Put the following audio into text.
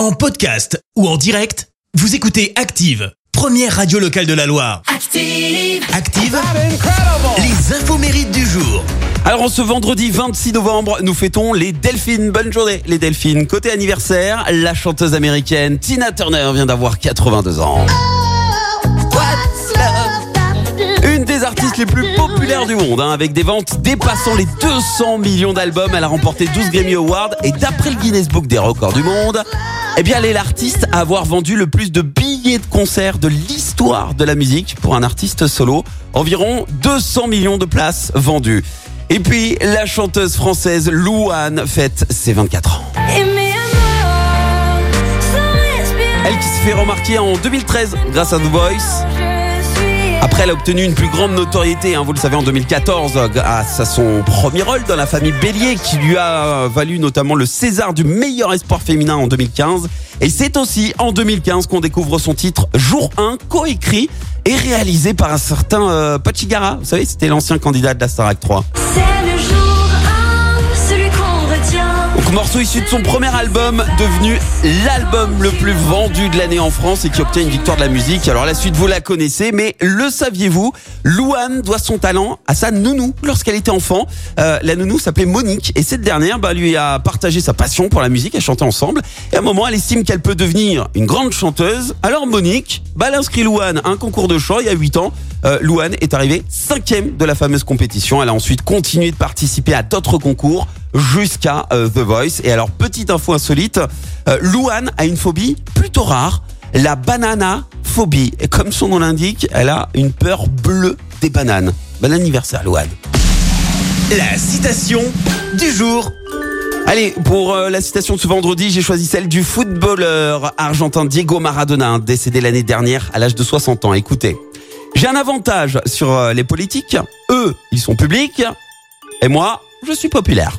En podcast ou en direct, vous écoutez Active, première radio locale de la Loire. Active. Active, les infos mérites du jour. Alors, en ce vendredi 26 novembre, nous fêtons les Delphines. Bonne journée, les Delphines. Côté anniversaire, la chanteuse américaine Tina Turner vient d'avoir 82 ans. Une des artistes les plus populaires du monde, hein, avec des ventes dépassant les 200 millions d'albums. Elle a remporté 12 Grammy Awards et d'après le Guinness Book des records du monde, eh bien, elle est l'artiste à avoir vendu le plus de billets de concert de l'histoire de la musique pour un artiste solo. Environ 200 millions de places vendues. Et puis, la chanteuse française Louane fête ses 24 ans. Elle qui se fait remarquer en 2013 grâce à The Voice. Après, elle a obtenu une plus grande notoriété, hein, vous le savez, en 2014, grâce à son premier rôle dans la famille Bélier, qui lui a valu notamment le César du meilleur espoir féminin en 2015. Et c'est aussi en 2015 qu'on découvre son titre Jour 1, coécrit et réalisé par un certain euh, Pachigara. Vous savez, c'était l'ancien candidat de la Starac 3. C'est le jour morceau issu de son premier album, devenu l'album le plus vendu de l'année en France et qui obtient une victoire de la musique. Alors la suite vous la connaissez, mais le saviez-vous? Louane doit son talent à sa nounou lorsqu'elle était enfant. Euh, la nounou s'appelait Monique et cette dernière bah, lui a partagé sa passion pour la musique, elle chantait ensemble. Et à un moment, elle estime qu'elle peut devenir une grande chanteuse. Alors Monique, bah, elle inscrit Louane à un concours de chant il y a 8 ans. Euh, Louane est arrivée cinquième de la fameuse compétition. Elle a ensuite continué de participer à d'autres concours jusqu'à euh, The Voice. Et alors, petite info insolite, euh, Louane a une phobie plutôt rare, la banana phobie. Et comme son nom l'indique, elle a une peur bleue des bananes. Bon anniversaire, Louane. La citation du jour. Allez, pour euh, la citation de ce vendredi, j'ai choisi celle du footballeur argentin Diego Maradona, décédé l'année dernière à l'âge de 60 ans. Écoutez, j'ai un avantage sur euh, les politiques. Eux, ils sont publics. Et moi, je suis populaire.